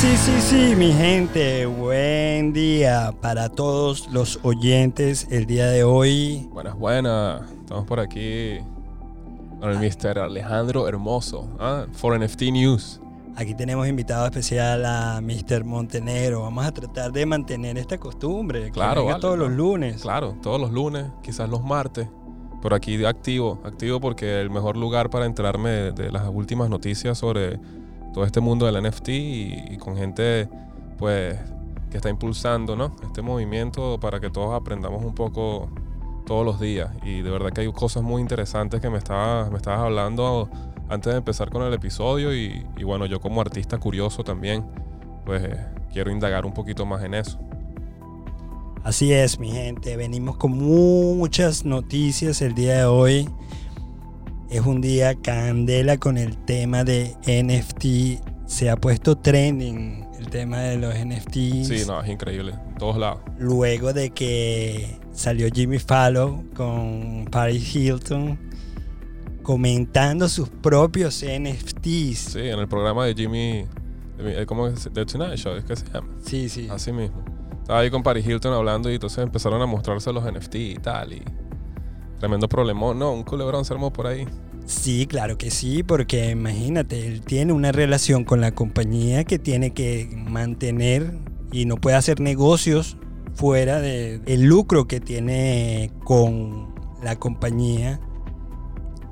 sí, sí, sí, mi gente. Buen día para todos los oyentes el día de hoy. Buenas, buenas. Estamos por aquí con el Mr. Alejandro Hermoso, ¿ah? for NFT News. Aquí tenemos invitado especial a Mr. Montenegro. Vamos a tratar de mantener esta costumbre. Claro, venga vale, todos los lunes. Claro, todos los lunes, quizás los martes. Pero aquí activo, activo porque el mejor lugar para enterarme de, de las últimas noticias sobre todo este mundo del NFT y, con gente pues que está impulsando ¿no? este movimiento para que todos aprendamos un poco todos los días. Y de verdad que hay cosas muy interesantes que me estabas, me estabas hablando antes de empezar con el episodio y, y bueno, yo como artista curioso también, pues eh, quiero indagar un poquito más en eso. Así es, mi gente. Venimos con muchas noticias el día de hoy. Es un día candela con el tema de NFT. Se ha puesto trending el tema de los NFTs. Sí, no, es increíble, en todos lados. Luego de que salió Jimmy Fallon con Paris Hilton comentando sus propios NFTs. Sí, en el programa de Jimmy, de eh, ¿cómo es? The Tonight Show, es que se llama. Sí, sí. Así mismo. Estaba ahí con Paris Hilton hablando y entonces empezaron a mostrarse los NFT y tal. Y tremendo problemón. No, un culebrón se armó por ahí. Sí, claro que sí, porque imagínate, él tiene una relación con la compañía que tiene que mantener y no puede hacer negocios fuera del lucro que tiene con la compañía,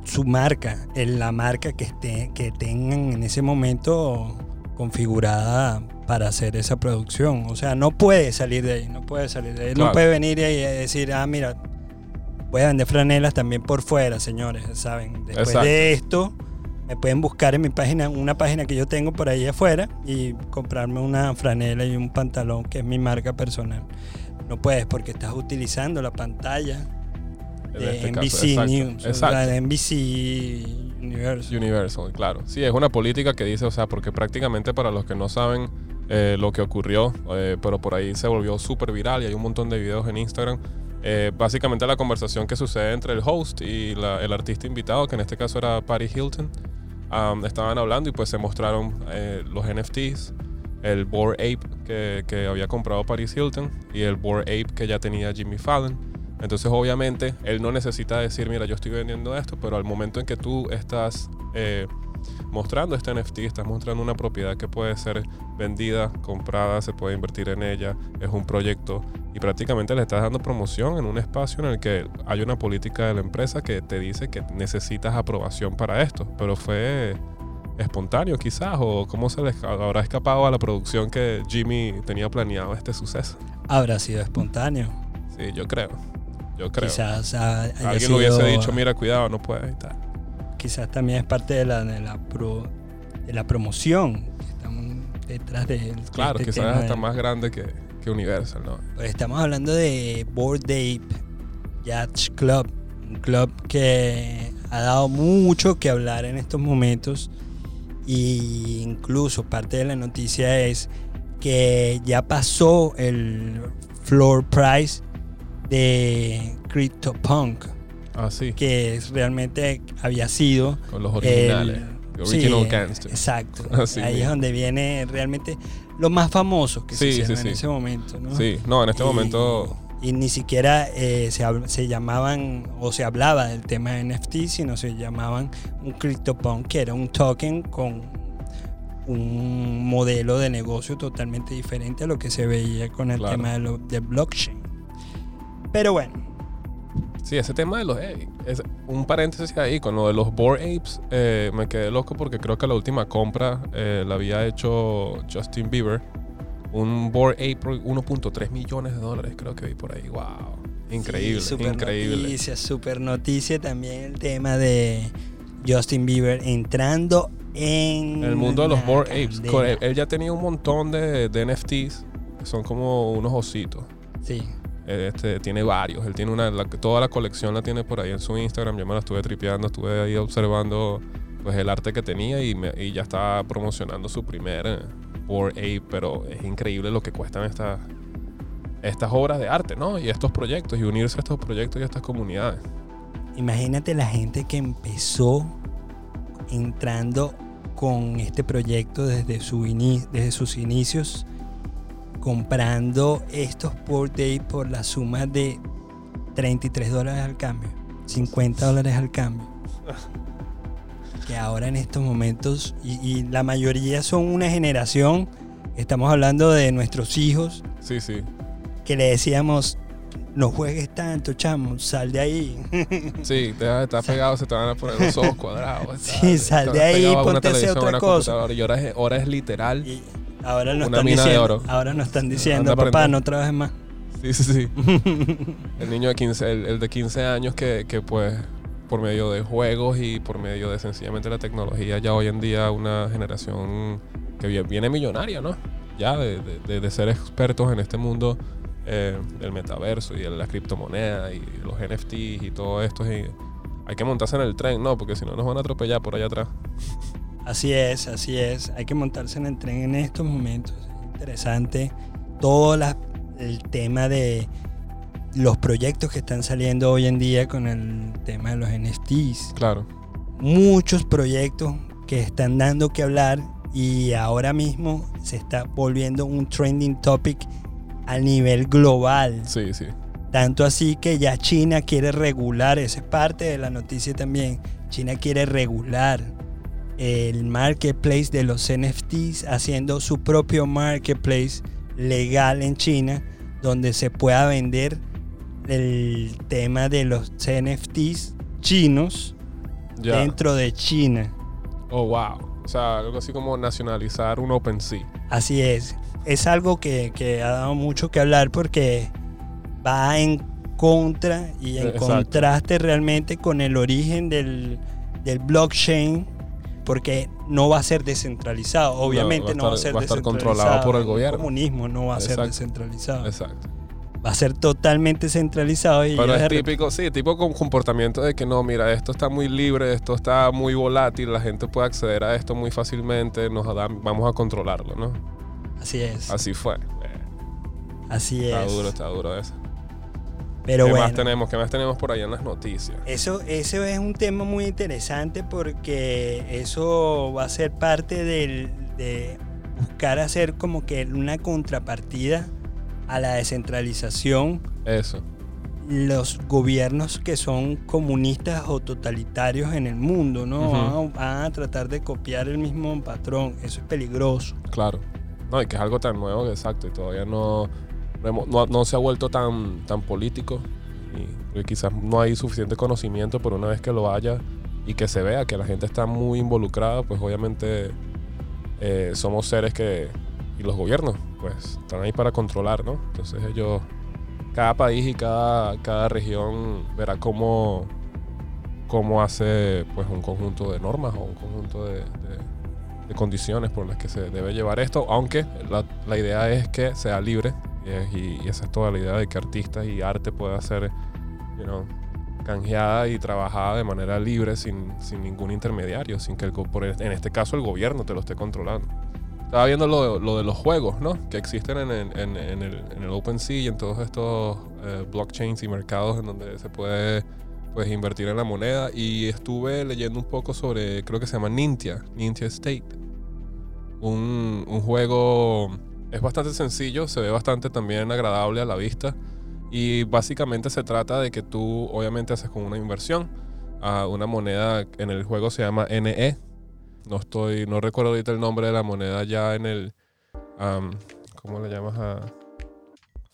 su marca, en la marca que, esté, que tengan en ese momento configurada para hacer esa producción. O sea, no puede salir de ahí, no puede salir de ahí. No puede venir y decir, ah, mira, voy a vender franelas también por fuera, señores, ¿saben? Después Exacto. de esto, me pueden buscar en mi página, una página que yo tengo por ahí afuera y comprarme una franela y un pantalón que es mi marca personal. No puedes porque estás utilizando la pantalla de este NBC caso, exacto, News, o exacto. sea, de NBC Universal. Universal, claro. Sí, es una política que dice, o sea, porque prácticamente para los que no saben eh, lo que ocurrió, eh, pero por ahí se volvió súper viral y hay un montón de videos en Instagram. Eh, básicamente la conversación que sucede entre el host y el artista invitado, que en este caso era Paris Hilton, um, estaban hablando y pues se mostraron eh, los NFTs, el Bored Ape que, que había comprado Paris Hilton y el Bored Ape que ya tenía Jimmy Fallon. Entonces, obviamente, él no necesita decir, mira, yo estoy vendiendo esto, pero al momento en que tú estás eh, mostrando este NFT, estás mostrando una propiedad que puede ser vendida, comprada, se puede invertir en ella, es un proyecto y prácticamente le estás dando promoción en un espacio en el que hay una política de la empresa que te dice que necesitas aprobación para esto, pero fue espontáneo quizás o cómo se les habrá escapado a la producción que Jimmy tenía planeado este suceso. Habrá sido espontáneo. Sí, yo creo. Yo creo. Quizás haya Alguien le hubiese sido- dicho, mira, cuidado, no puedes y tal. Quizás también es parte de la, de la, pro- de la promoción que estamos detrás de Claro, este quizás es hasta de- más grande que, que Universal, ¿no? Pues estamos hablando de Board Ape Yacht Club, un club que ha dado mucho que hablar en estos momentos y incluso parte de la noticia es que ya pasó el floor price de CryptoPunk, Así, que realmente había sido con los originales. Original sí, Gangster. Exacto. Así Ahí es donde viene realmente lo más famoso que se Sí, hicieron sí, en sí. ese momento, ¿no? Sí, no, en este Y- momento, Y ni siquiera eh, se, se llamaban o se hablaba del tema de NFT, sino se llamaban un CryptoPunk, que era un token con un modelo de negocio totalmente diferente a lo que se veía con el Claro. tema de, lo- de blockchain. Pero bueno, sí, ese tema de los eh, es un paréntesis ahí, con lo de los Bored Apes, eh, me quedé loco porque creo que la última compra eh, la había hecho Justin Bieber. Un Bored Ape por 1.3 millones de dólares, creo que vi por ahí. Wow. Increíble, Sí, super increíble. Noticia, super noticia también el tema de Justin Bieber entrando en el mundo de los Bored Apes. Él, él ya tenía un montón de, de NFTs, que son como unos ositos. Sí. Este, tiene varios. Él tiene una. toda la colección la tiene por ahí en su Instagram. Yo me la estuve tripeando, estuve ahí observando pues el arte que tenía y, ya está promocionando su primer eh, Bored Ape. Pero es increíble lo que cuestan estas estas obras de arte, ¿no? Y estos proyectos y unirse a estos proyectos y a estas comunidades. Imagínate la gente que empezó entrando con este proyecto desde, su desde sus inicios, comprando estos Port Day por la suma de 33 dólares al cambio, 50 dólares al cambio. Que ahora en estos momentos, y, y la mayoría son una generación, estamos hablando de nuestros hijos, Sí, sí. que le decíamos, no juegues tanto, chamo, sal de ahí. Sí, te vas a estar pegado, se te van a poner los ojos cuadrados. Sí, sal de ahí, ponte a hacer otra cosa. Y ahora es, ahora es literal. Y ahora nos Una están mina de diciendo, oro. ahora nos están diciendo, Anda papá, aprender". no trabajes más. Sí, sí, sí. El niño de 15, el, el de 15 años que, que pues por medio de juegos y por medio de sencillamente la tecnología ya hoy en día una generación que vie- viene millonaria, ¿no? Ya de, de- de- de ser expertos en este mundo eh, del metaverso y de la criptomoneda y los NFTs y todo esto. Y hay que montarse en el tren, ¿no? Porque si no nos van a atropellar por allá atrás. Así es, así es. Hay que montarse en el tren en estos momentos. Es interesante todo la- el tema de los proyectos que están saliendo hoy en día con el tema de los NFTs. Claro. Muchos proyectos que están dando que hablar y ahora mismo se está volviendo un trending topic a nivel global. Sí, sí. Tanto así que ya China quiere regular, esa es parte de la noticia también. China quiere regular el marketplace de los NFTs, haciendo su propio marketplace legal en China, donde se pueda vender el tema de los NFTs chinos Ya. dentro de China. Oh, wow. O sea, algo así como nacionalizar un OpenSea. Así es. Es algo que, que ha dado mucho que hablar porque va en contra y en Exacto. contraste realmente con el origen del, del blockchain porque no va a ser descentralizado. Obviamente no, va a va a estar- ser va a estar descentralizado. controlado por el El gobierno. comunismo no va a ser descentralizado. Exacto. Va a ser totalmente centralizado. Y Pero es típico, sí, tipo con comportamiento de que no, mira, esto está muy libre, esto está muy volátil, la gente puede acceder a esto muy fácilmente, nos da- vamos a controlarlo, ¿no? Así es. Así fue. Así está es. duro, está duro eso. Pero ¿Qué bueno. más tenemos? ¿Qué más tenemos por ahí en las noticias? Eso, eso es un tema muy interesante porque eso va a ser parte del- de buscar hacer como que una contrapartida a la descentralización. Eso. Los gobiernos que son comunistas o totalitarios en el mundo, ¿no? Van, a, van a tratar de copiar el mismo patrón. Eso es peligroso. Claro. No, y que es algo tan nuevo que exacto, y todavía no, no, se ha vuelto tan, tan político. Y, quizás no hay suficiente conocimiento, pero una vez que lo haya y que se vea que la gente está muy involucrada, pues obviamente eh, somos seres que. Y los gobiernos, pues, están ahí para controlar, ¿no? Entonces ellos. Cada país y cada, cada región verá cómo, cómo hace pues un conjunto de normas o un conjunto de- condiciones por las que se debe llevar esto, aunque la idea es que sea libre y, y- esa es toda la idea de que artistas y arte pueda ser you know, canjeada y trabajada de manera libre sin, sin ningún intermediario, sin que el, por e- en este caso el gobierno te lo esté controlando. Estaba viendo lo, lo de los juegos, ¿no? Que existen en, el- en- en el, en el OpenSea y en todos estos eh, blockchains y mercados en donde se puede pues invertir en la moneda y estuve leyendo un poco sobre, creo que se llama Nintia, Nintia State. Un, un juego, es bastante sencillo, se ve bastante también agradable a la vista y básicamente se trata de que tú obviamente haces con una inversión a una moneda, en el juego se llama NE. No estoy, no recuerdo ahorita el nombre de la moneda ya en el, am, ¿cómo le llamas a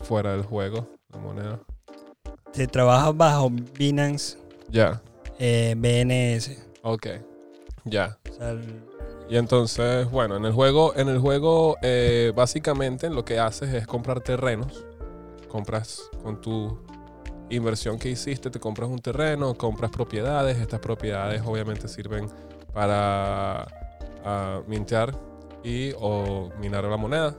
fuera del juego? La moneda. Se trabaja bajo Binance Ya, eh, BNS. ok, ya. O sea, Y entonces, bueno, en el juego, en el juego eh, básicamente lo que haces es comprar terrenos. Compras con tu inversión que hiciste, te compras un terreno, compras propiedades. Estas propiedades obviamente sirven para mintear y o minar la moneda.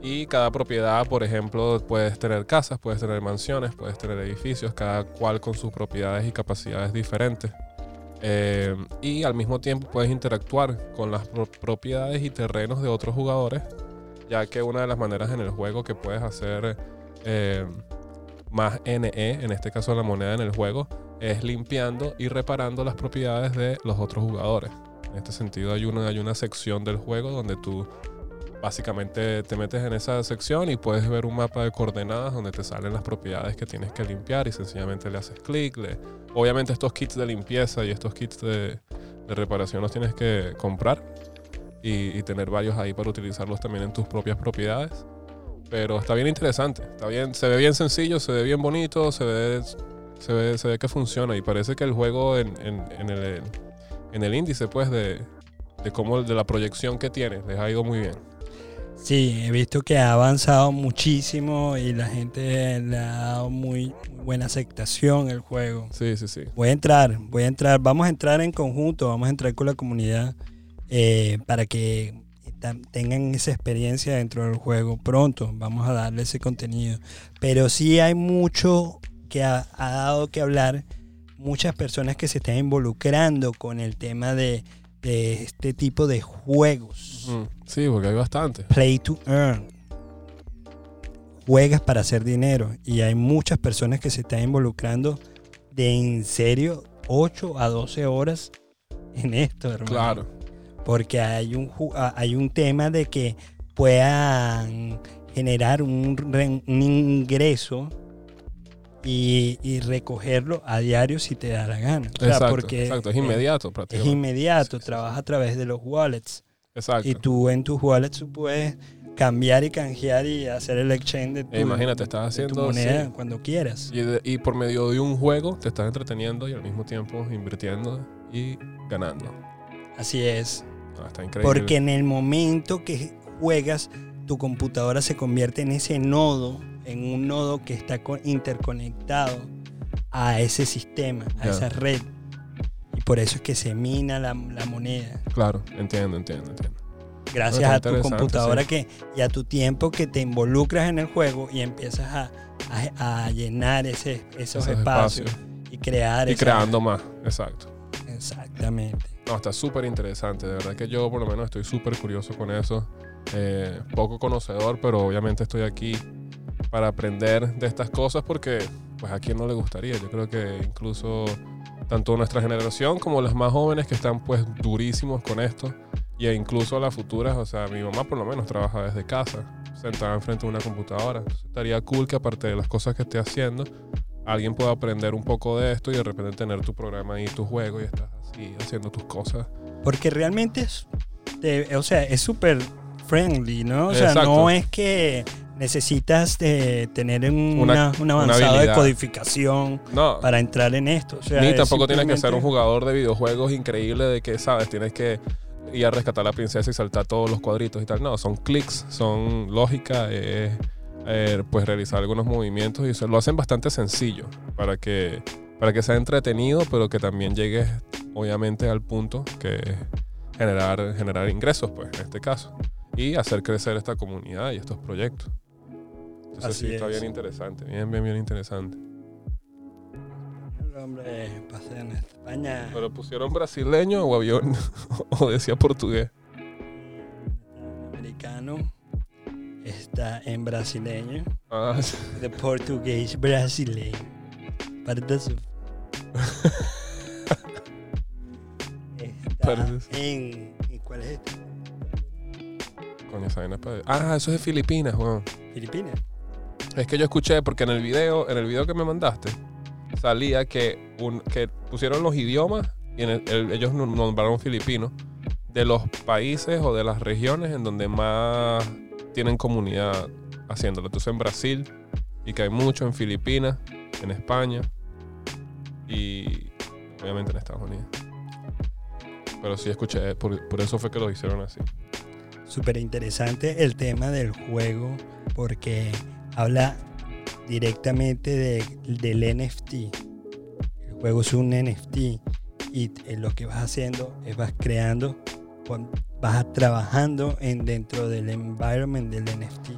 Y cada propiedad, por ejemplo, puedes tener casas, puedes tener mansiones, puedes tener edificios, cada cual con sus propiedades y capacidades diferentes. Eh, y al mismo tiempo puedes interactuar con las pro- propiedades y terrenos de otros jugadores, ya que una de las maneras en el juego que puedes hacer eh, más NE, en este caso la moneda en el juego, es limpiando y reparando las propiedades de los otros jugadores. En este sentido hay una, hay una sección del juego donde tú básicamente te metes en esa sección y puedes ver un mapa de coordenadas donde te salen las propiedades que tienes que limpiar y sencillamente le haces clic. Le... Obviamente estos kits de limpieza y estos kits de, reparación los tienes que comprar y, tener varios ahí para utilizarlos también en tus propias propiedades. Pero está bien interesante, está bien, se ve bien sencillo, se ve bien bonito, se ve, se ve, se ve que funciona y parece que el juego en el, en el índice pues de, de cómo de la proyección que tiene les ha ido muy bien. Sí, he visto que ha avanzado muchísimo y la gente le ha dado muy, buena aceptación el juego. Sí, sí, sí. Voy a entrar, voy a entrar, vamos a entrar en conjunto, vamos a entrar con la comunidad eh, para que tengan esa experiencia dentro del juego pronto. Vamos a darle ese contenido. Pero sí hay mucho que ha, ha dado que hablar, muchas personas que se están involucrando con el tema de, de este tipo de juegos. Sí, porque hay bastante. Play to earn. Juegas para hacer dinero. Y hay muchas personas que se están involucrando de en serio 8 a 12 horas en esto, hermano. Claro. Porque hay un, hay un tema de que puedan generar un, un ingreso y, y, recogerlo a diario si te da la gana. O sea, exacto, porque exacto, es inmediato prácticamente. Es inmediato, sí, trabaja sí. a través de los wallets. Exacto. Y tú en tus wallets puedes cambiar y canjear y hacer el exchange de tu, Imagínate, estás haciendo tu moneda sí. cuando quieras. Y, de, y, por medio de un juego te estás entreteniendo y al mismo tiempo invirtiendo y ganando. Así es. Ah, está increíble. Porque en el momento que juegas, tu computadora se convierte en ese nodo en un nodo que está interconectado a ese sistema, a yeah. esa red. Y por eso es que se mina la, la moneda. Claro, entiendo, entiendo, entiendo. Gracias no, a tu computadora sí. que, y a tu tiempo que te involucras en el juego y empiezas a, a, a llenar ese, esos, esos espacios, espacios, y crear. Y creando más, exacto. Exactamente. No, está súper interesante. De verdad que yo por lo menos estoy súper curioso con eso. Eh, poco conocedor, pero obviamente estoy aquí para aprender de estas cosas porque pues a quién no le gustaría. Yo creo que incluso tanto nuestra generación como las más jóvenes que están pues durísimos con esto y e incluso las futuras, o sea, mi mamá por lo menos trabaja desde casa, sentada enfrente de una computadora. Entonces, estaría cool que aparte de las cosas que esté haciendo, alguien pueda aprender un poco de esto y de repente tener tu programa y tu juego y estás así haciendo tus cosas. Porque realmente es, de, o sea, es súper friendly, ¿no? O sea, Exacto. no es que necesitas de tener un, una, una, avanzado una de codificación no. para entrar en esto. O sea, Ni tampoco simplemente... tienes que ser un jugador de videojuegos increíble de que, ¿sabes? Tienes que ir a rescatar a la princesa y saltar todos los cuadritos y tal. No, son clics, son lógica, eh, eh, pues realizar algunos movimientos y se lo hacen bastante sencillo para que, para que sea entretenido, pero que también llegues, obviamente, al punto que generar, generar ingresos, pues, en este caso. Y hacer crecer esta comunidad y estos proyectos. Entonces Así sí, está es. bien interesante, bien, bien, bien interesante. El hombre pasé en España. ¿Pero pusieron brasileño o avión? ¿O decía portugués? Americano está en brasileño. Ah, sí. De portugués brasileño. Parte su... está Parece- en, ¿y ¿Cuál es este? Coño, esa vaina es para- Ah, eso es de Filipinas, weón. Filipinas. Es que yo escuché, porque en el video, en el video que me mandaste, salía que, pusieron los idiomas y ellos nom- nombraron filipinos de los países o de las regiones en donde más tienen comunidad haciéndolo. Entonces en Brasil, y que hay mucho en Filipinas, en España y obviamente en Estados Unidos. Pero sí escuché, por, por eso fue que lo hicieron así. Súper interesante el tema del juego porque habla directamente de, del NFT. El juego es un NFT y eh, lo que vas haciendo es vas creando, vas trabajando en dentro del environment del NFT.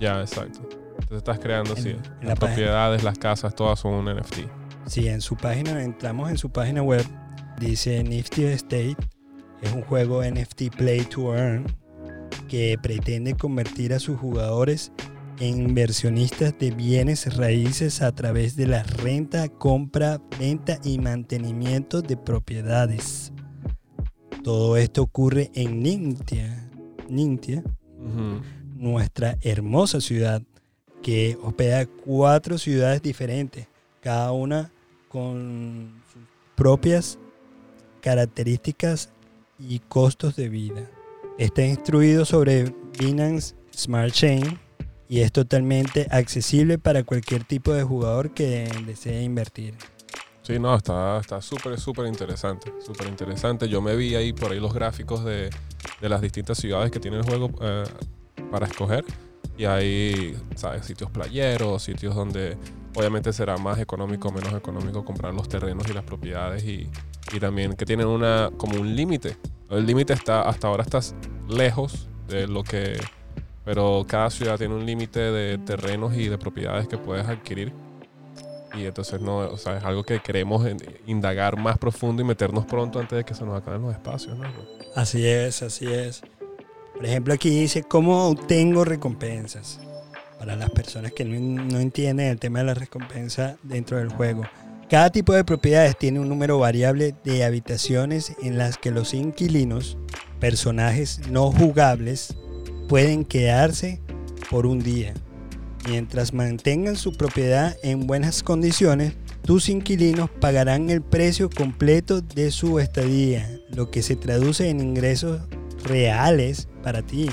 Ya, exacto. Entonces estás creando, En- sí. en las la página. propiedades, las casas, todas son un NFT. Si en su página, entramos en su página web, dice Nifty Estate, es un juego NFT Play to Earn que pretende convertir a sus jugadores inversionistas de bienes raíces a través de la renta, compra, venta y mantenimiento de propiedades. Todo esto ocurre en Nintia, Nintia, nuestra hermosa ciudad, que hospeda cuatro ciudades diferentes, cada una con sus propias características y costos de vida. Está instruido sobre Binance Smart Chain y es totalmente accesible para cualquier tipo de jugador que desee invertir. Sí, no, está está súper, súper interesante. Súper interesante. Yo me vi ahí por ahí los gráficos de, de las distintas ciudades que tiene el juego eh, para escoger. Y hay, ¿sabes? Sitios playeros, sitios donde obviamente será más económico menos económico comprar los terrenos y las propiedades. Y, y también que tienen una como un límite. El límite está, hasta ahora estás lejos de lo que... Pero cada ciudad tiene un límite de terrenos y de propiedades que puedes adquirir. Y entonces no, o sea, es algo que queremos indagar más profundo y meternos pronto antes de que se nos acaben los espacios. Así es, así es. Por ejemplo, aquí dice cómo obtengo recompensas. Para las personas que no, no entienden el tema de la recompensa dentro del juego. Cada tipo de propiedades tiene un número variable de habitaciones en las que los inquilinos, personajes no jugables, pueden quedarse por un día. Mientras mantengan su propiedad en buenas condiciones, tus inquilinos pagarán el precio completo de su estadía, lo que se traduce en ingresos reales para ti.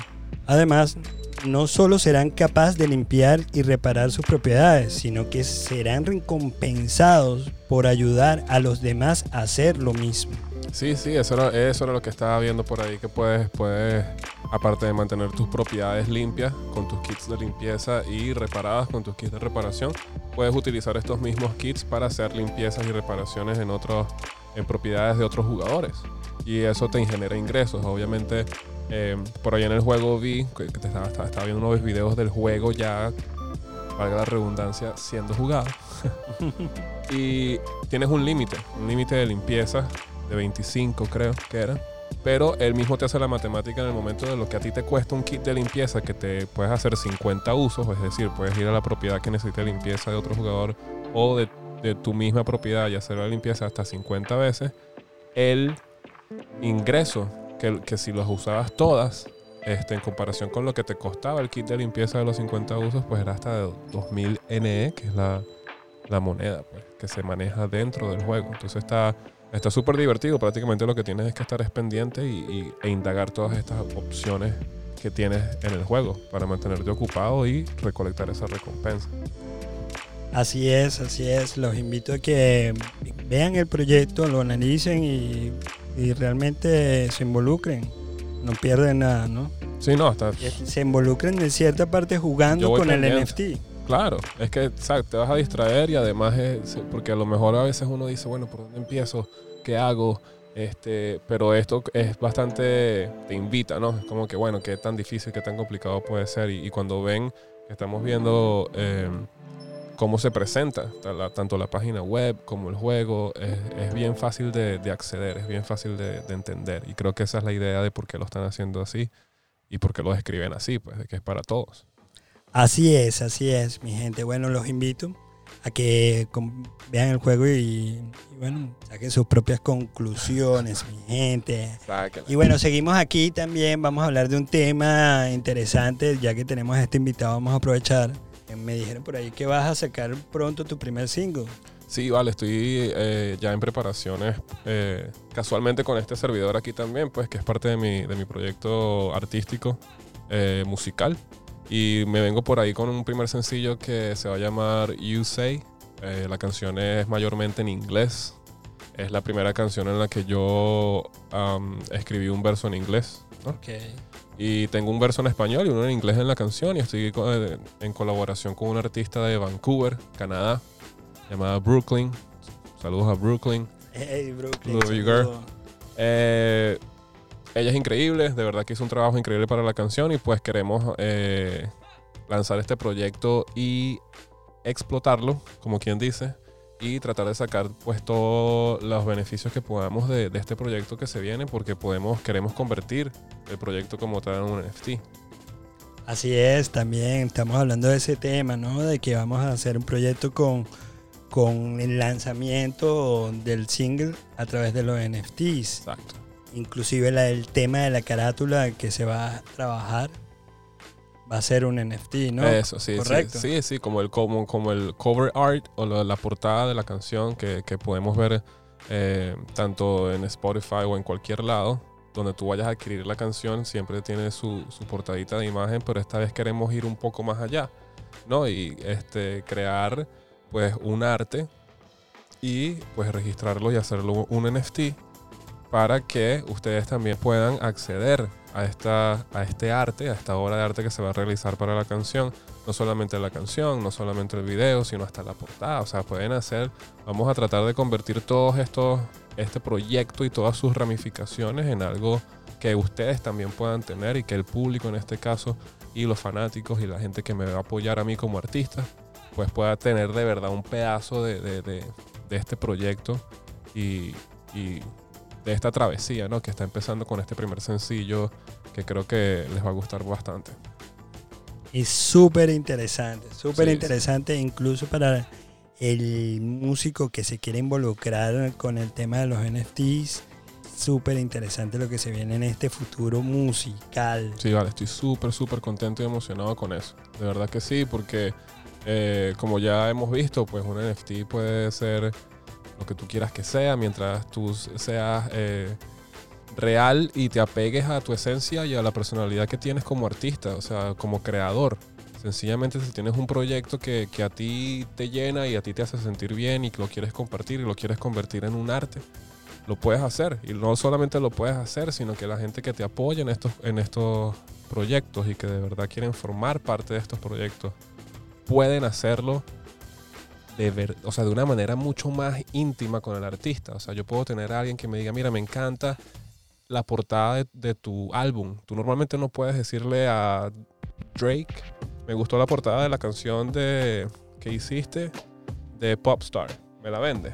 Además, no solo serán capaces de limpiar y reparar sus propiedades, sino que serán recompensados por ayudar a los demás a hacer lo mismo. Sí, sí, eso era, eso era lo que estaba viendo por ahí, que puedes, puedes, aparte de mantener tus propiedades limpias con tus kits de limpieza y reparadas con tus kits de reparación, puedes utilizar estos mismos kits para hacer limpiezas y reparaciones en, otros, en propiedades de otros jugadores. Y eso te genera ingresos. Obviamente, eh, por ahí en el juego vi que te estaba, estaba- estaba viendo unos videos del juego ya, valga la redundancia, siendo jugado. y tienes un límite, un límite de limpieza de 25 creo que era. Pero él mismo te hace la matemática en el momento de lo que a ti te cuesta un kit de limpieza que te puedes hacer 50 usos, es decir, puedes ir a la propiedad que necesite limpieza de otro jugador o de, tu misma propiedad y hacer la limpieza hasta 50 veces. El ingreso que, que si los usabas todas, este, en comparación con lo que te costaba el kit de limpieza de los 50 usos, pues era hasta de 2000 NE, que es la, la moneda pues, que se maneja dentro del juego. Entonces está está súper divertido. Prácticamente lo que tienes es que estar es pendiente y, y- e indagar todas estas opciones que tienes en el juego para mantenerte ocupado y recolectar esa recompensa. Así es, así es. Los invito a que vean el proyecto, lo analicen y, y realmente se involucren. No pierden nada, ¿no? Sí, no, está Se involucren en cierta parte jugando con el. NFT. Claro. Es que exacto, te vas a distraer y además es porque a lo mejor a veces uno dice, bueno, ¿por dónde empiezo? ¿Qué hago? Este, pero esto es bastante, te invita, ¿no? Es como que, bueno, qué tan difícil, qué tan complicado puede ser. Y, cuando ven estamos viendo eh, cómo se presenta, tanto la página web como el juego, es, bien fácil de, de acceder, es bien fácil de, de entender. Y creo que esa es la idea de por qué lo están haciendo así y por qué lo describen así, pues, de que es para todos. Así es, así es, mi gente. Bueno, los invito a que vean el juego y, y bueno, saquen sus propias conclusiones, mi gente. Y bueno, seguimos aquí también. Vamos a hablar de un tema interesante. Ya que tenemos a este invitado, vamos a aprovechar. Eh, Me dijeron por ahí que vas a sacar pronto tu primer single. Sí, vale, estoy eh, ya en preparaciones, eh, casualmente con este servidor aquí también, pues que es parte de mi, de mi proyecto artístico eh, musical. Y me vengo por ahí con un primer sencillo que se va a llamar You Say. Eh, la canción es mayormente en inglés. Es la primera canción en la que yo am, escribí un verso en inglés. ¿no? Y tengo un verso en español y uno en inglés en la canción. Y estoy eh, en colaboración con un artista de Vancouver, Canadá, llamada Brooklyn. Saludos a Brooklyn. Hey, Brooklyn. Love you, saludos. Eh, ella es increíble, de verdad que hizo un trabajo increíble para la canción y pues queremos eh, lanzar este proyecto y explotarlo, como quien dice, y tratar de sacar pues todos los beneficios que podamos de, de este proyecto que se viene porque podemos, queremos convertir el proyecto como tal en un NFT. Así es, también estamos hablando de ese tema, ¿no? De que vamos a hacer un proyecto con, con el lanzamiento del single a través de los NFTs. Exacto. Inclusive la- el tema de la carátula que se va a trabajar va a ser un NFT, ¿no? Eso, sí, sí, Correcto. sí, sí, como el, como, como el cover art o la, la portada de la canción que, que podemos ver eh, tanto en Spotify o en cualquier lado donde tú vayas a adquirir la canción, siempre tiene su, su portadita de imagen, pero esta vez queremos ir un poco más allá, ¿no? Y este, crear pues un arte y pues registrarlo y hacerlo un NFT para que ustedes también puedan acceder a, esta, a este arte, a esta obra de arte que se va a realizar para la canción. No solamente la canción, no solamente el video, sino hasta la portada. O sea, pueden hacer, vamos a tratar de convertir todos estos, este proyecto y todas sus ramificaciones en algo que ustedes también puedan tener y que el público en este caso y los fanáticos y la gente que me va a apoyar a mí como artista, pues pueda tener de verdad un pedazo de, de- de- de este proyecto y, y de esta travesía, ¿no? Que está empezando con este primer sencillo que creo que les va a gustar bastante. Y súper interesante, súper Sí, interesante incluso para el músico que se quiere involucrar con el tema de los NFTs. Súper interesante lo que se viene en este futuro musical. Sí, vale, estoy súper, súper contento y emocionado con eso. De verdad que sí, porque eh, como ya hemos visto, pues un NFT puede ser lo que tú quieras que sea, mientras tú seas eh, real y te apegues a tu esencia y a la personalidad que tienes como artista, o sea, como creador. Sencillamente si tienes un proyecto que, que a ti te llena y a ti te hace sentir bien y que lo quieres compartir y lo quieres convertir en un arte, lo puedes hacer. Y no solamente lo puedes hacer, sino que la gente que te apoya en estos, en estos proyectos y que de verdad quieren formar parte de estos proyectos, pueden hacerlo de ver, o sea, de una manera mucho más íntima con el artista. O sea, yo puedo tener a alguien que me diga, mira, me encanta la portada de, de tu álbum. Tú normalmente no puedes decirle a Drake, me gustó la portada de la canción de, que hiciste de Popstar. ¿Me la vende?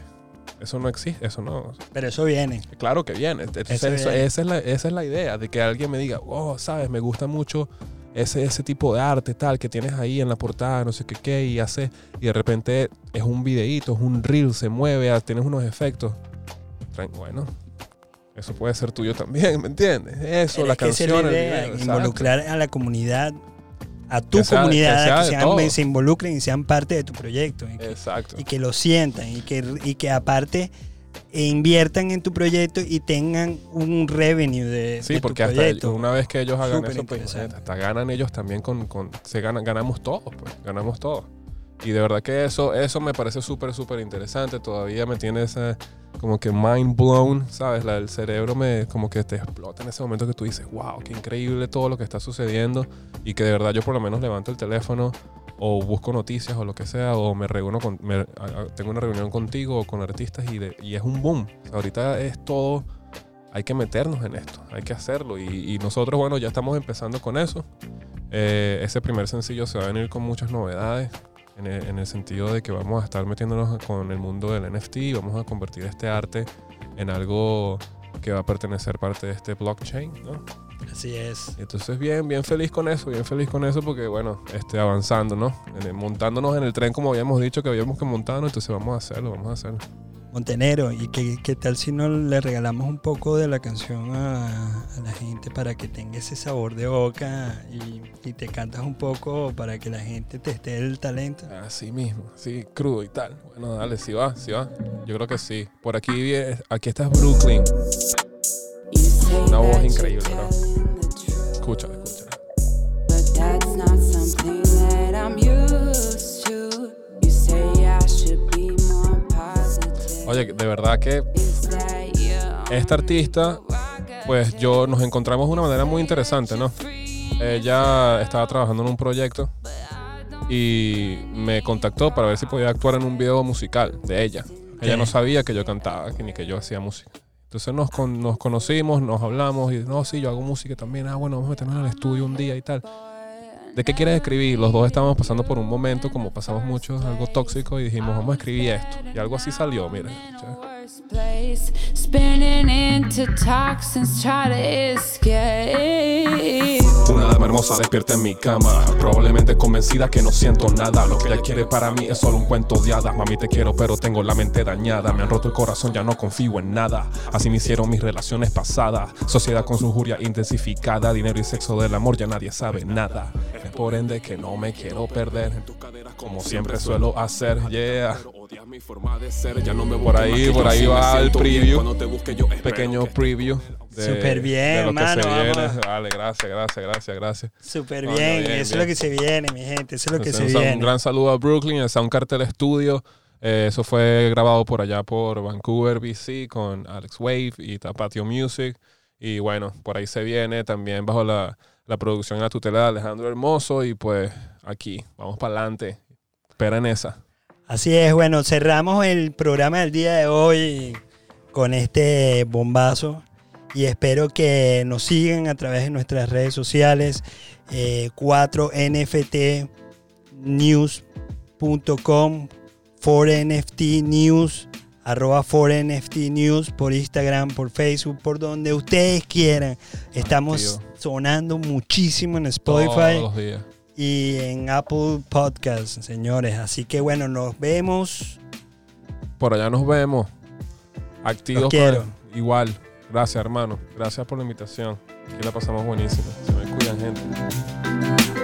Eso no existe, eso no. Pero eso viene. Claro que viene. Entonces, Eso eso- viene. esa, es la, esa es la idea, de que alguien me diga, oh, sabes, me gusta mucho ese, ese tipo de arte tal que tienes ahí en la portada, no sé qué qué, y hace, y de repente es un videíto, es un reel, se mueve, ah, tienes unos efectos. Bueno, eso puede ser tuyo también, ¿me entiendes? Eso, la canción, la el idea, video, exacto. involucrar a la comunidad, a tu Que sea- comunidad, que sea que, de sean- se involucren y sean parte de tu proyecto. Y que, Exacto. y que lo sientan y que, y que aparte e inviertan en tu proyecto y tengan un revenue de, Sí, de tu porque hasta proyecto. una vez que ellos hagan Súper eso, pues hasta ganan ellos también con, con se ganan, ganamos todos, pues, ganamos todos. Y de verdad que eso, eso me parece súper, súper interesante. Todavía me tiene esa como que mind blown, ¿sabes? La, el cerebro me como que te explota en ese momento que tú dices, wow, qué increíble todo lo que está sucediendo. Y que de verdad yo por lo menos levanto el teléfono o busco noticias o lo que sea, o me reúno con, me- tengo una reunión contigo o con artistas y, de- es un boom. Ahorita es todo hay que meternos en esto, hay que hacerlo. Y, nosotros, bueno, ya estamos empezando con eso. Eh, ese primer sencillo se va a venir con muchas novedades, en el, en el sentido de que vamos a estar metiéndonos con el mundo del NFT vamos a convertir este arte en algo que va a pertenecer parte de este blockchain, ¿no? Así es. Entonces, bien, bien feliz con eso, bien feliz con eso porque, bueno, este, avanzando, ¿no? Montándonos en el tren como habíamos dicho que habíamos que montarnos, entonces vamos a hacerlo, vamos a hacerlo. Montenegro, ¿y qué, qué tal si no le regalamos un poco de la canción a, a la gente para que tenga ese sabor de boca y, y te cantas un poco para que la gente te esté el talento? Así mismo, sí, crudo y tal. Bueno, dale, sí va, sí va. Yo creo que sí. Por aquí, vie- aquí está Brooklyn. Una voz increíble, ¿no? Escúchala, escúchala. But that's not something that I'm used to. You say I should be more positive. Oye, de verdad que esta artista, pues yo nos encontramos de una manera muy interesante, ¿no? Ella estaba trabajando en un proyecto y me contactó para ver si podía actuar en un video musical de ella. Ella no sabía que yo cantaba que ni que yo hacía música. Entonces nos, con- nos conocimos, nos hablamos y no, sí, yo hago música también. Ah, bueno, vamos a meternos en el estudio un día y tal. ¿De qué quieres escribir? Los dos estábamos pasando por un momento, como pasamos muchos, algo tóxico y dijimos, vamos a escribir esto. Y algo así salió, mira. Una dama hermosa despierta en mi cama. Probablemente convencida que no siento nada. Lo que ella quiere para mí es solo un cuento de hadas. Mami te quiero pero tengo la mente dañada. Me han roto el corazón, ya no confío en nada. Así me hicieron mis relaciones pasadas. Sociedad con su furia intensificada. Dinero y sexo del amor, ya nadie sabe nada. Por ende que no me quiero perder. Como siempre suelo hacer, yeah Por ahí, por ahí va el preview Pequeño preview de, Súper bien, de lo que mano, se viene. vamos. Vale, gracias, gracias, gracias, gracias Súper bien, bien, eso es lo que se viene, mi gente, eso es lo que se Entonces, un, viene. gran saludo a Brooklyn, a Sound Cartel Studio. Eh, eso fue grabado por allá por Vancouver, BC, con Alex Wave y Tapatio Music. Y bueno, por ahí se viene también bajo la, la producción y la tutela de Alejandro Hermoso. Y pues aquí, vamos para adelante. Esperen esa. Así es, bueno, cerramos el programa del día de hoy con este bombazo y espero que nos sigan a través de nuestras redes sociales eh, 4nftnews.com 4nftnews arroba 4nftnews por Instagram, por Facebook, por donde ustedes quieran. Estamos Activo. sonando muchísimo en Spotify Todos los días. Y en Apple Podcast, señores. Así que bueno, nos vemos. Por allá nos vemos. Activos. Los quiero. para- Igual. Gracias, hermano. Gracias por la invitación. Aquí la pasamos buenísimo. Se me cuidan, gente.